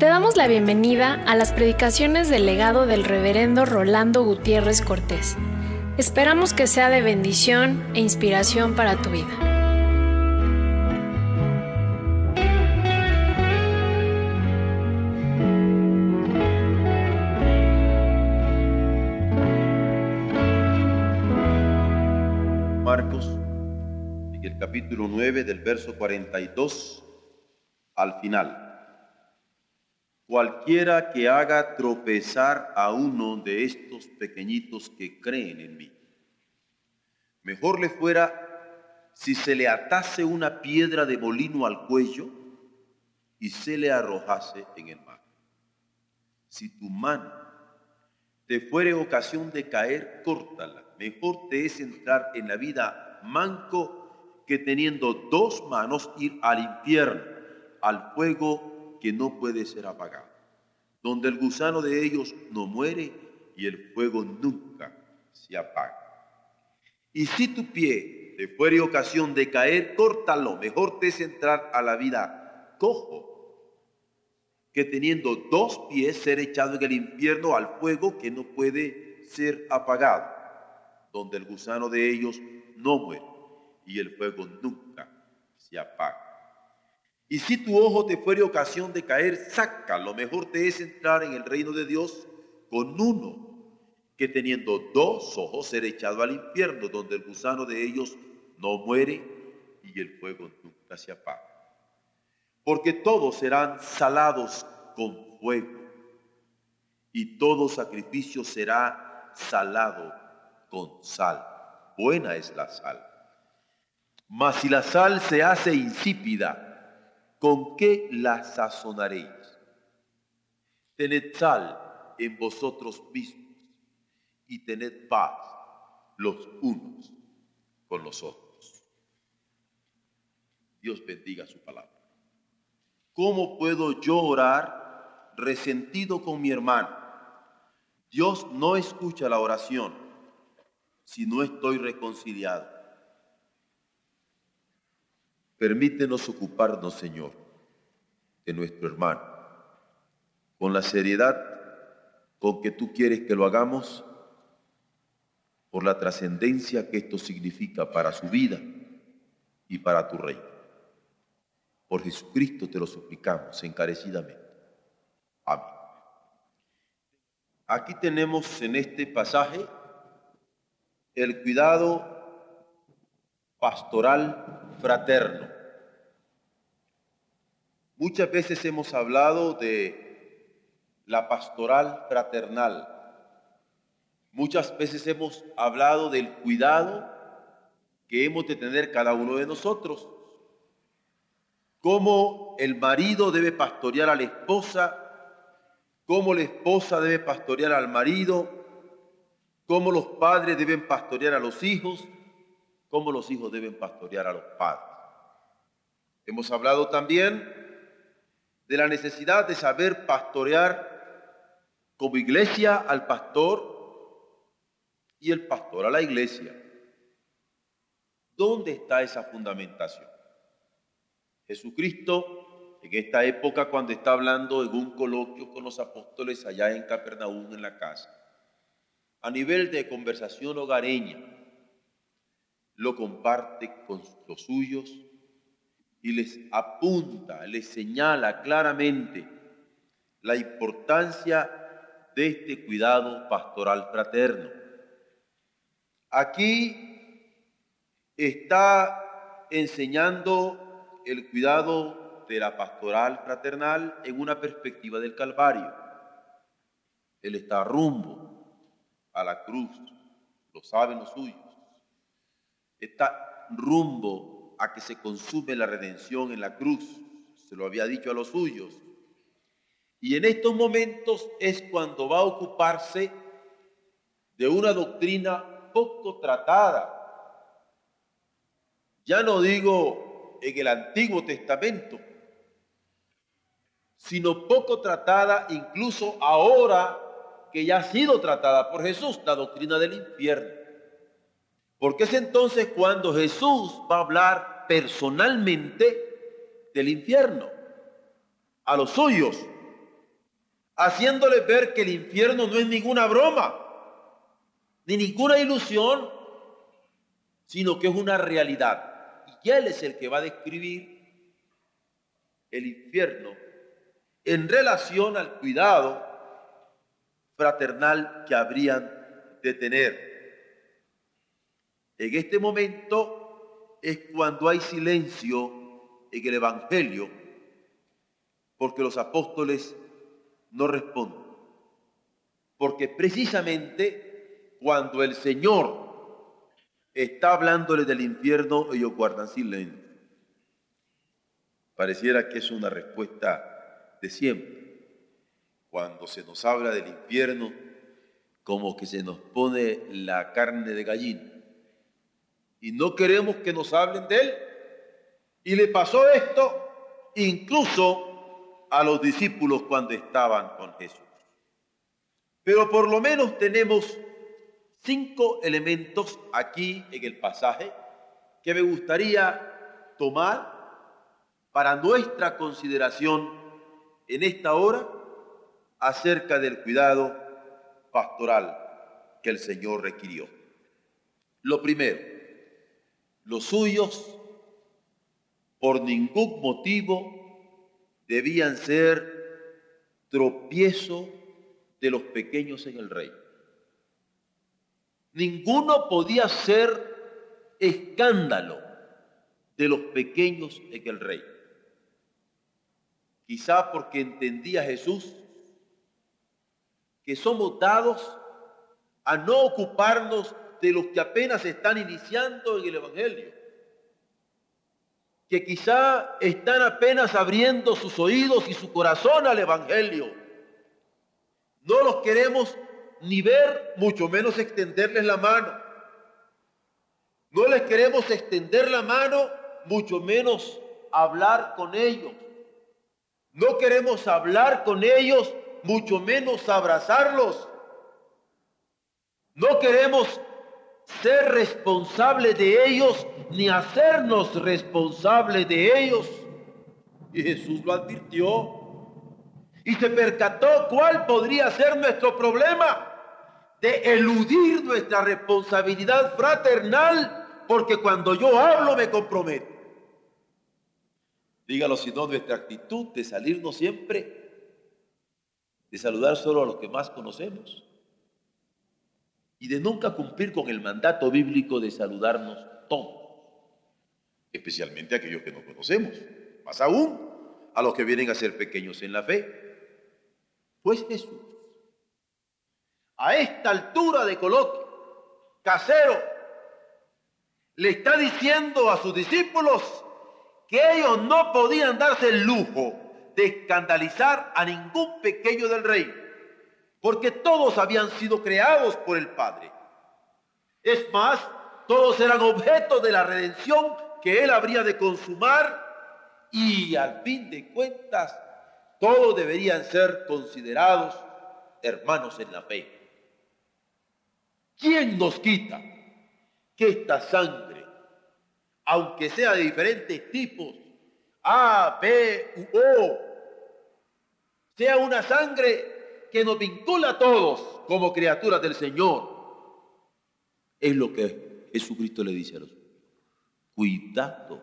Te damos la bienvenida a las predicaciones del legado del reverendo Rolando Gutiérrez Cortés. Esperamos que sea de bendición e inspiración para tu vida. Marcos, en el capítulo 9 del verso 42 al final. Cualquiera que haga tropezar a uno de estos pequeñitos que creen en mí, mejor le fuera si se le atase una piedra de molino al cuello y se le arrojase en el mar. Si tu mano te fuere ocasión de caer, córtala. Mejor te es entrar en la vida manco que teniendo dos manos ir al infierno, al fuego que no puede ser apagado, donde el gusano de ellos no muere y el fuego nunca se apaga. Y si tu pie te fuere ocasión de caer, córtalo, mejor te es entrar a la vida cojo que teniendo dos pies ser echado en el infierno al fuego que no puede ser apagado, donde el gusano de ellos no muere y el fuego nunca se apaga. Y si tu ojo te fuere ocasión de caer, saca. Lo mejor te es entrar en el reino de Dios con uno, que teniendo dos ojos ser echado al infierno, donde el gusano de ellos no muere y el fuego nunca se apaga. Porque todos serán salados con fuego, y todo sacrificio será salado con sal. Buena es la sal. Mas si la sal se hace insípida, ¿con qué la sazonaréis? Tened sal en vosotros mismos y tened paz los unos con los otros. Dios bendiga su palabra. ¿Cómo puedo yo orar resentido con mi hermano? Dios no escucha la oración si no estoy reconciliado. Permítenos ocuparnos, Señor, de nuestro hermano, con la seriedad con que tú quieres que lo hagamos, por la trascendencia que esto significa para su vida y para tu reino. Por Jesucristo te lo suplicamos encarecidamente. Amén. Aquí tenemos en este pasaje el cuidado pastoral fraterno. Muchas veces hemos hablado de la pastoral fraternal. Muchas veces hemos hablado del cuidado que hemos de tener cada uno de nosotros. Cómo el marido debe pastorear a la esposa, cómo la esposa debe pastorear al marido, cómo los padres deben pastorear a los hijos, cómo los hijos deben pastorear a los padres. Hemos hablado también de la necesidad de saber pastorear como iglesia al pastor y el pastor a la iglesia. ¿Dónde está esa fundamentación? Jesucristo, en esta época cuando está hablando en un coloquio con los apóstoles allá en Capernaum en la casa, a nivel de conversación hogareña, lo comparte con los suyos y les apunta, les señala claramente la importancia de este cuidado pastoral fraterno. Aquí está enseñando el cuidado de la pastoral fraternal en una perspectiva del Calvario. Él está rumbo a la cruz, lo saben los suyos. Está rumbo a que se consume la redención en la cruz. Se lo había dicho a los suyos. Y en estos momentos es cuando va a ocuparse de una doctrina poco tratada. Ya no digo en el Antiguo Testamento, sino poco tratada incluso ahora que ya ha sido tratada por Jesús, la doctrina del infierno. Porque es entonces cuando Jesús va a hablar personalmente del infierno a los suyos. haciéndole ver que el infierno no es ninguna broma, ni ninguna ilusión, sino que es una realidad. Y Él es el que va a describir el infierno en relación al cuidado fraternal que habrían de tener. En este momento es cuando hay silencio en el Evangelio, porque los apóstoles no responden. Porque precisamente cuando el Señor está hablándole del infierno, ellos guardan silencio. Pareciera que es una respuesta de siempre. Cuando se nos habla del infierno, como que se nos pone la carne de gallina. Y no queremos que nos hablen de él. Y le pasó esto incluso a los discípulos cuando estaban con Jesús. Pero por lo menos tenemos cinco elementos aquí en el pasaje que me gustaría tomar para nuestra consideración en esta hora acerca del cuidado pastoral que el Señor requirió. Lo primero, los suyos por ningún motivo debían ser tropiezo de los pequeños en el reino. Ninguno podía ser escándalo de los pequeños en el reino. Quizá porque entendía Jesús que somos dados a no ocuparnos de los que apenas están iniciando en el Evangelio, que quizá están apenas abriendo sus oídos y su corazón al Evangelio. No los queremos ni ver, mucho menos extenderles la mano. No les queremos extender la mano, mucho menos hablar con ellos. No queremos hablar con ellos, mucho menos abrazarlos. No queremos ser responsables de ellos ni hacernos responsables de ellos. Y Jesús lo advirtió y se percató cuál podría ser nuestro problema de eludir nuestra responsabilidad fraternal, porque cuando yo hablo me comprometo. Dígalo si no, nuestra actitud de salirnos siempre de saludar solo a los que más conocemos y de nunca cumplir con el mandato bíblico de saludarnos todos, especialmente a aquellos que no conocemos, más aún a los que vienen a ser pequeños en la fe. Pues Jesús, a esta altura de coloquio, casero, le está diciendo a sus discípulos que ellos no podían darse el lujo de escandalizar a ningún pequeño del rey, porque todos habían sido creados por el Padre. Es más, todos eran objetos de la redención que Él habría de consumar y al fin de cuentas todos deberían ser considerados hermanos en la fe. ¿Quién nos quita que esta sangre, aunque sea de diferentes tipos, a, B, U, O, sea una sangre que nos vincula a todos como criaturas del Señor. Es lo que Jesucristo le dice a los Cuidado,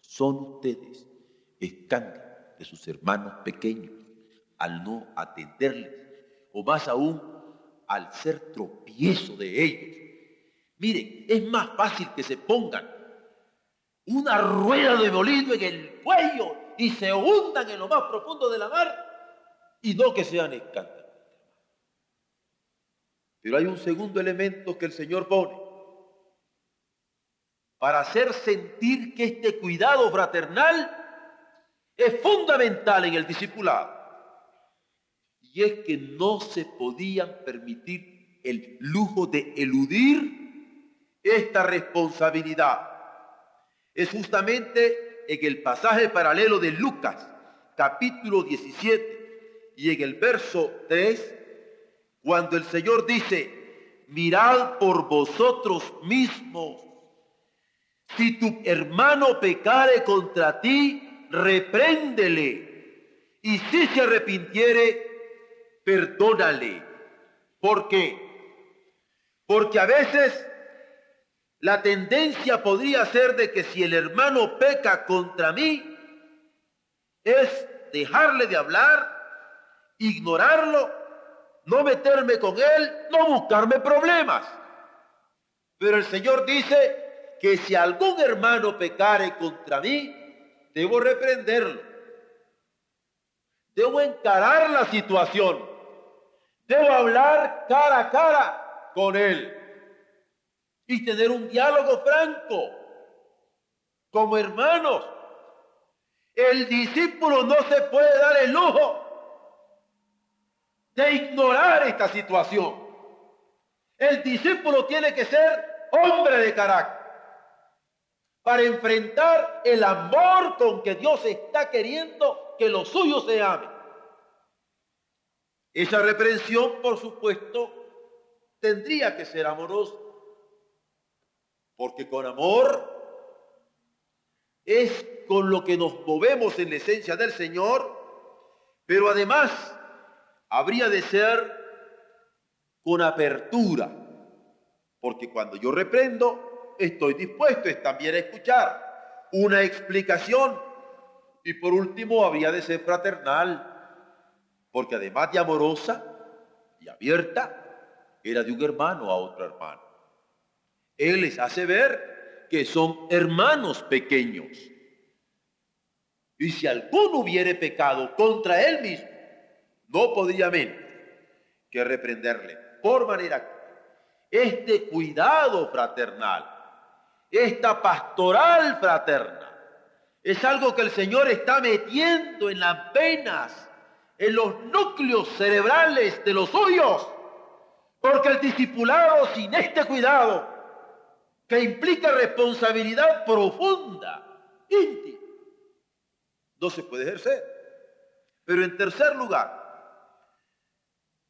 son ustedes escándalos de sus hermanos pequeños al no atenderles, o más aún al ser tropiezo de ellos. Miren, es más fácil que se pongan una rueda de molino en el cuello y se hundan en lo más profundo de la mar y no que sean escándalos. Pero hay un segundo elemento que el Señor pone para hacer sentir que este cuidado fraternal es fundamental en el discipulado. Y es que no se podían permitir el lujo de eludir esta responsabilidad es justamente en el pasaje paralelo de Lucas, capítulo 17, y en el verso 3, cuando el Señor dice, mirad por vosotros mismos, si tu hermano pecare contra ti, repréndele, y si se arrepintiere, perdónale. ¿Por qué? Porque a veces la tendencia podría ser de que si el hermano peca contra mí, es dejarle de hablar, ignorarlo, no meterme con él, no buscarme problemas. Pero el Señor dice que si algún hermano pecare contra mí, debo reprenderlo. Debo encarar la situación. Debo hablar cara a cara con él y tener un diálogo franco como hermanos. El discípulo no se puede dar el lujo de ignorar esta situación. El discípulo tiene que ser hombre de carácter para enfrentar el amor con que Dios está queriendo que los suyos se amen. Esa reprensión, por supuesto, tendría que ser amorosa, porque con amor es con lo que nos movemos en la esencia del Señor, pero además habría de ser con apertura, porque cuando yo reprendo, estoy dispuesto también a escuchar una explicación y por último habría de ser fraternal, porque además de amorosa y abierta, era de un hermano a otro hermano. Él les hace ver que son hermanos pequeños. Y si alguno hubiere pecado contra él mismo, no podría menos que reprenderle. Por manera este cuidado fraternal, esta pastoral fraterna, es algo que el Señor está metiendo en las venas, en los núcleos cerebrales de los suyos. Porque el discipulado sin este cuidado, que implica responsabilidad profunda, íntima, no se puede ejercer. Pero en tercer lugar,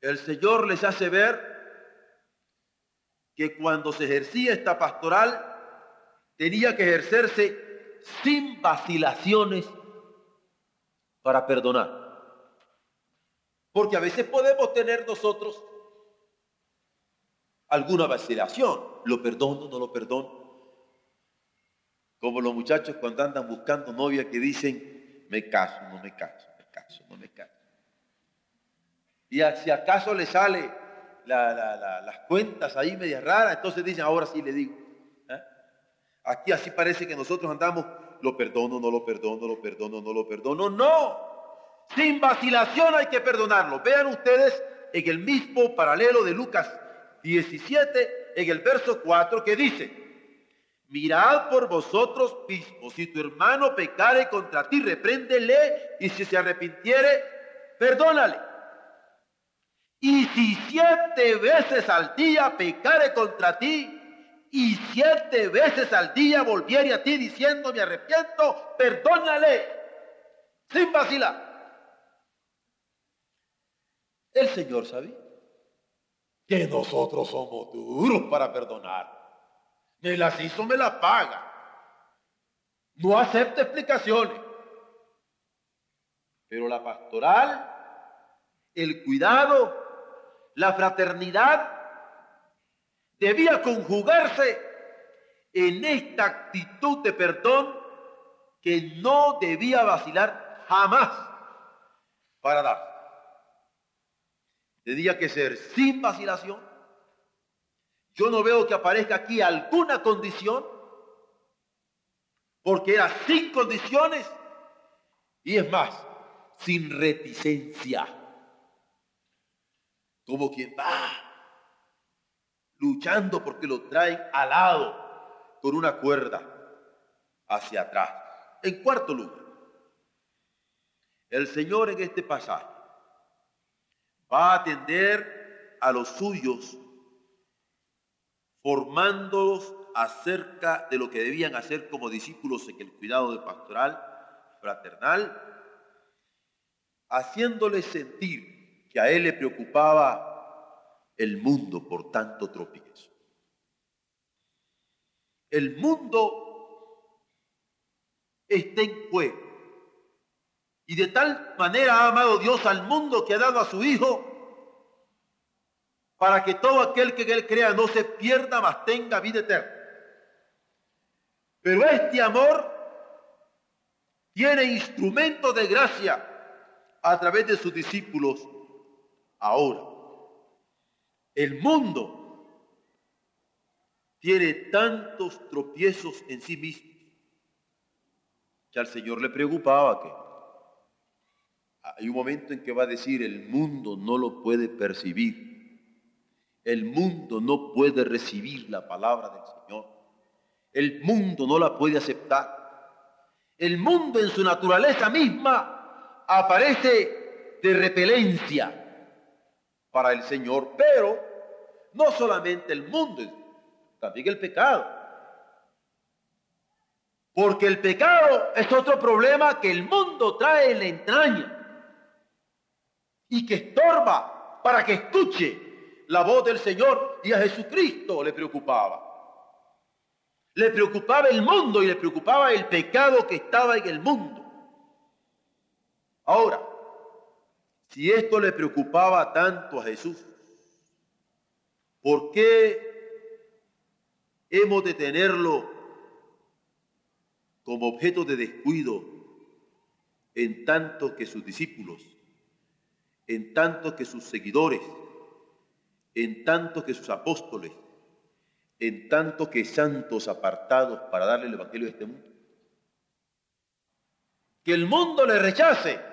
el Señor les hace ver que cuando se ejercía esta pastoral tenía que ejercerse sin vacilaciones para perdonar. Porque a veces podemos tener nosotros alguna vacilación. ¿Lo perdono, no lo perdono? Como los muchachos cuando andan buscando novia que dicen, me caso, no me caso. Y si acaso le sale las cuentas ahí medias raras, entonces dicen, ahora sí le digo. ¿eh? Aquí así parece que nosotros andamos, lo perdono, no lo perdono, lo perdono, no lo perdono. No, sin vacilación hay que perdonarlo. Vean ustedes en el mismo paralelo de Lucas 17, en el verso 4, que dice, mirad por vosotros mismos, si tu hermano pecare contra ti, repréndele, y si se arrepintiere, perdónale. Y si siete veces al día pecare contra ti, y siete veces al día volviere a ti diciendo me arrepiento, perdónale, sin vacilar. El Señor sabía que nosotros somos duros para perdonar. Me las hizo, me las paga. No acepta explicaciones. Pero la pastoral, el cuidado, la fraternidad debía conjugarse en esta actitud de perdón que no debía vacilar jamás para dar. Tenía que ser sin vacilación. Yo no veo que aparezca aquí alguna condición, porque era sin condiciones y es más, sin reticencia como quien va luchando porque lo traen alado con una cuerda hacia atrás. En cuarto lugar, el Señor en este pasaje va a atender a los suyos formándolos acerca de lo que debían hacer como discípulos en el cuidado de pastoral fraternal, haciéndoles sentir que a él le preocupaba el mundo por tanto tropiezo. El mundo está en juego. Y de tal manera ha amado Dios al mundo que ha dado a su Hijo para que todo aquel que él crea no se pierda, mas tenga vida eterna. Pero este amor tiene instrumento de gracia a través de sus discípulos ahora. El mundo tiene tantos tropiezos en sí mismo que al Señor le preocupaba que hay un momento en que va a decir el mundo no lo puede percibir el mundo no puede recibir la palabra del Señor. El mundo no la puede aceptar. El mundo en su naturaleza misma aparece de repelencia para el Señor, pero no solamente el mundo, también el pecado. Porque el pecado es otro problema que el mundo trae en la entraña y que estorba para que escuche la voz del Señor y a Jesucristo le preocupaba. Le preocupaba el mundo y le preocupaba el pecado que estaba en el mundo. Ahora, si esto le preocupaba tanto a Jesús, ¿por qué hemos de tenerlo como objeto de descuido en tanto que sus discípulos, en tanto que sus seguidores, en tanto que sus apóstoles, en tanto que santos apartados para darle el Evangelio de este mundo. Que el mundo le rechace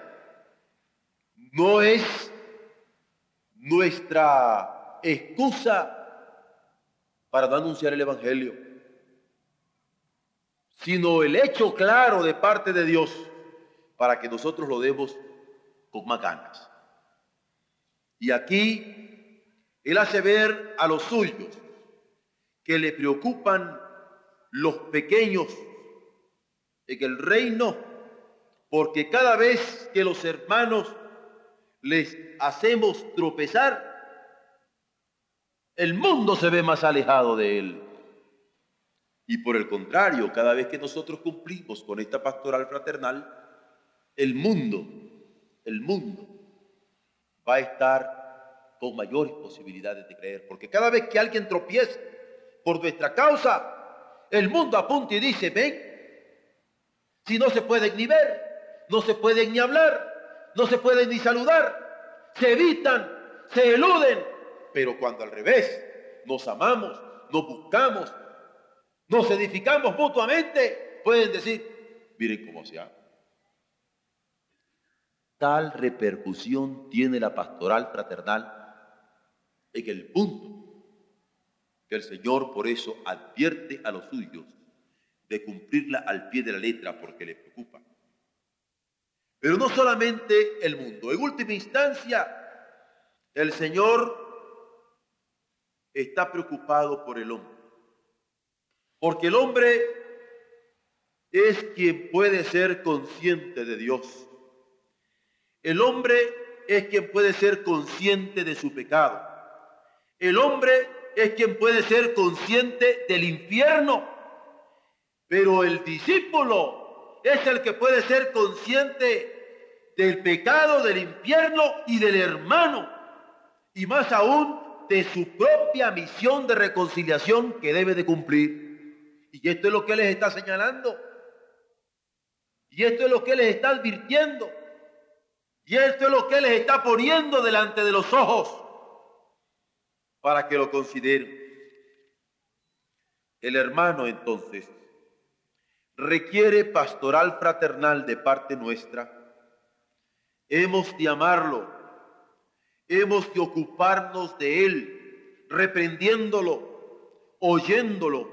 no es nuestra excusa para no anunciar el Evangelio, sino el hecho claro de parte de Dios para que nosotros lo demos con más ganas. Y aquí él hace ver a los suyos que le preocupan los pequeños en el reino, porque cada vez que los hermanos les hacemos tropezar, el mundo se ve más alejado de él. Y por el contrario, cada vez que nosotros cumplimos con esta pastoral fraternal, el mundo, el mundo va a estar con mayores posibilidades de creer. Porque cada vez que alguien tropiece por nuestra causa, el mundo apunta y dice, ven, si no se pueden ni ver, no se pueden ni hablar, no se pueden ni saludar, se evitan, se eluden. Pero cuando al revés, nos amamos, nos buscamos, nos edificamos mutuamente, pueden decir, miren cómo se ama. Tal repercusión tiene la pastoral fraternal en el punto que el Señor por eso advierte a los suyos de cumplirla al pie de la letra porque le preocupa. Pero no solamente el mundo, en última instancia, el Señor está preocupado por el hombre. Porque el hombre es quien puede ser consciente de Dios. El hombre es quien puede ser consciente de su pecado. El hombre es quien puede ser consciente del infierno, pero el discípulo es el que puede ser consciente del pecado, del infierno y del hermano, y más aún de su propia misión de reconciliación que debe de cumplir. Y esto es lo que les está señalando. Y esto es lo que les está advirtiendo. Y esto es lo que les está poniendo delante de los ojos para que lo considere. El hermano entonces requiere pastoral fraternal de parte nuestra. Hemos de amarlo, hemos de ocuparnos de él, reprendiéndolo, oyéndolo,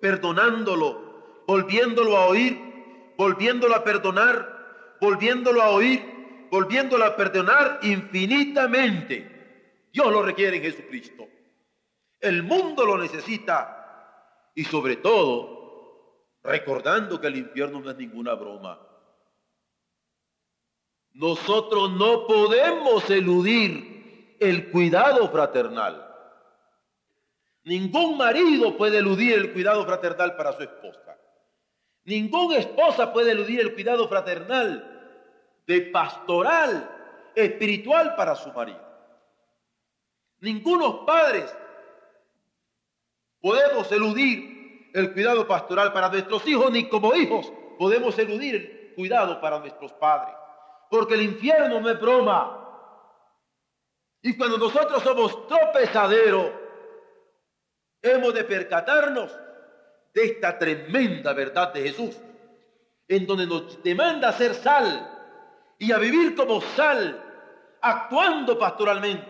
perdonándolo, volviéndolo a oír, volviéndolo a perdonar, volviéndolo a oír, volviéndolo a perdonar infinitamente Dios lo requiere en Jesucristo. El mundo lo necesita. Y sobre todo, recordando que el infierno no es ninguna broma. Nosotros no podemos eludir el cuidado fraternal. Ningún marido puede eludir el cuidado fraternal para su esposa. Ninguna esposa puede eludir el cuidado fraternal de pastoral espiritual para su marido. Ningunos padres podemos eludir el cuidado pastoral para nuestros hijos, ni como hijos podemos eludir el cuidado para nuestros padres. Porque el infierno no es broma. Y cuando nosotros somos tropezadero, hemos de percatarnos de esta tremenda verdad de Jesús, en donde nos demanda ser sal y a vivir como sal, actuando pastoralmente,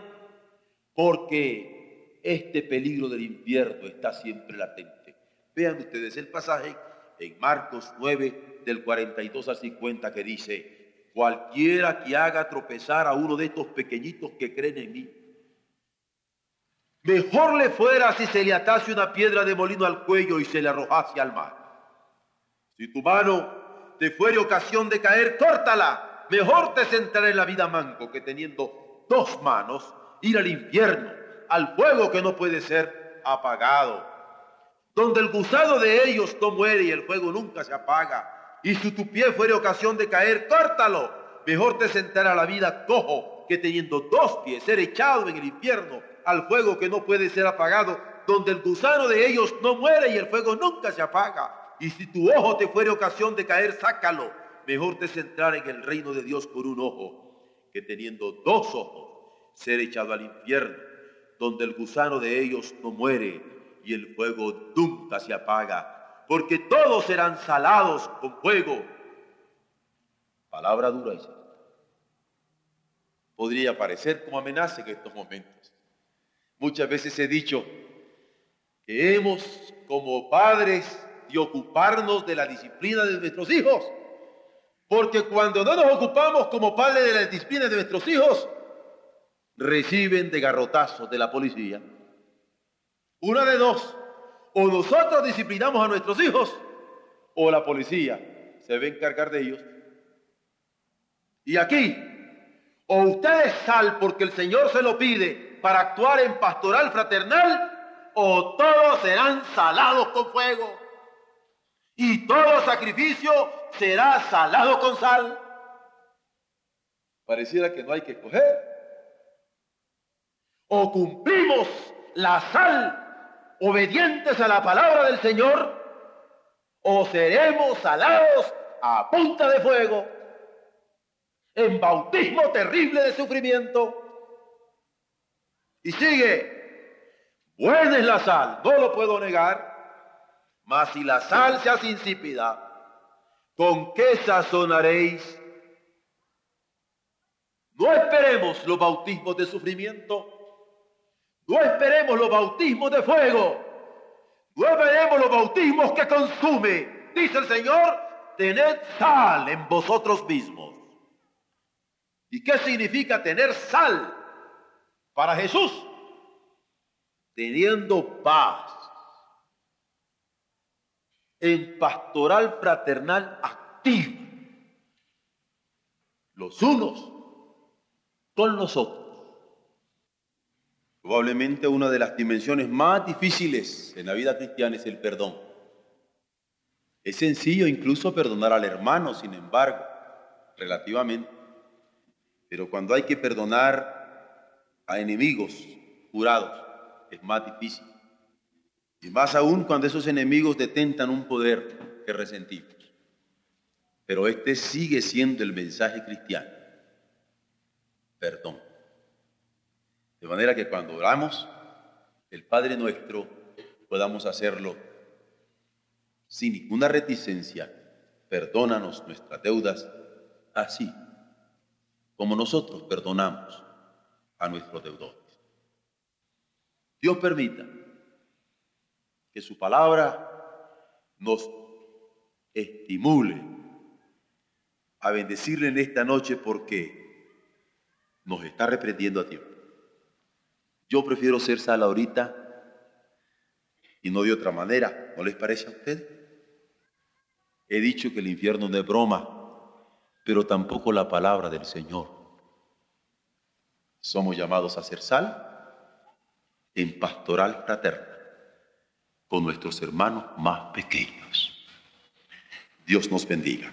porque este peligro del infierno está siempre latente. Vean ustedes el pasaje en Marcos 9 del 42 al 50 que dice, cualquiera que haga tropezar a uno de estos pequeñitos que creen en mí, mejor le fuera si se le atase una piedra de molino al cuello y se le arrojase al mar. Si tu mano te fuere ocasión de caer, córtala. Mejor te sentará en la vida manco que teniendo dos manos ir al infierno, al fuego que no puede ser apagado donde el gusano de ellos no muere y el fuego nunca se apaga. Y si tu pie fuere ocasión de caer, córtalo. Mejor te sentará la vida cojo que teniendo dos pies ser echado en el infierno al fuego que no puede ser apagado, donde el gusano de ellos no muere y el fuego nunca se apaga. Y si tu ojo te fuere ocasión de caer, sácalo. Mejor te centrar en el reino de Dios por un ojo, que teniendo dos ojos ser echado al infierno, donde el gusano de ellos no muere y el fuego nunca se apaga, porque todos serán salados con fuego. Palabra dura esa. Podría parecer como amenaza en estos momentos. Muchas veces he dicho que hemos como padres de ocuparnos de la disciplina de nuestros hijos, porque cuando no nos ocupamos como padres de la disciplina de nuestros hijos, reciben de garrotazos de la policía una de dos. O nosotros disciplinamos a nuestros hijos o la policía se a encargar de ellos. Y aquí, o ustedes sal porque el Señor se lo pide para actuar en pastoral fraternal, o todos serán salados con fuego. Y todo sacrificio será salado con sal. Pareciera que no hay que escoger. O cumplimos la sal obedientes a la palabra del Señor, o seremos salados a punta de fuego, en bautismo terrible de sufrimiento. Y sigue, buena es la sal, no lo puedo negar, mas si la sal se hace insípida, ¿con qué sazonaréis? No esperemos los bautismos de sufrimiento no esperemos los bautismos de fuego. No esperemos los bautismos que consume. Dice el Señor, tened sal en vosotros mismos. ¿Y qué significa tener sal para Jesús? Teniendo paz en pastoral fraternal activo. Los unos con los otros. Probablemente una de las dimensiones más difíciles en la vida cristiana es el perdón. Es sencillo incluso perdonar al hermano, sin embargo, relativamente. Pero cuando hay que perdonar a enemigos jurados, es más difícil. Y más aún cuando esos enemigos detentan un poder que resentimos. Pero este sigue siendo el mensaje cristiano. Perdón. De manera que cuando oramos el Padre nuestro podamos hacerlo sin ninguna reticencia. Perdónanos nuestras deudas, así como nosotros perdonamos a nuestros deudores. Dios permita que su palabra nos estimule a bendecirle en esta noche porque nos está reprendiendo a tiempo. Yo prefiero ser sal ahorita y no de otra manera. ¿No les parece a ustedes? He dicho que el infierno no es broma, pero tampoco la palabra del Señor. Somos llamados a ser sal en pastoral fraterna con nuestros hermanos más pequeños. Dios nos bendiga.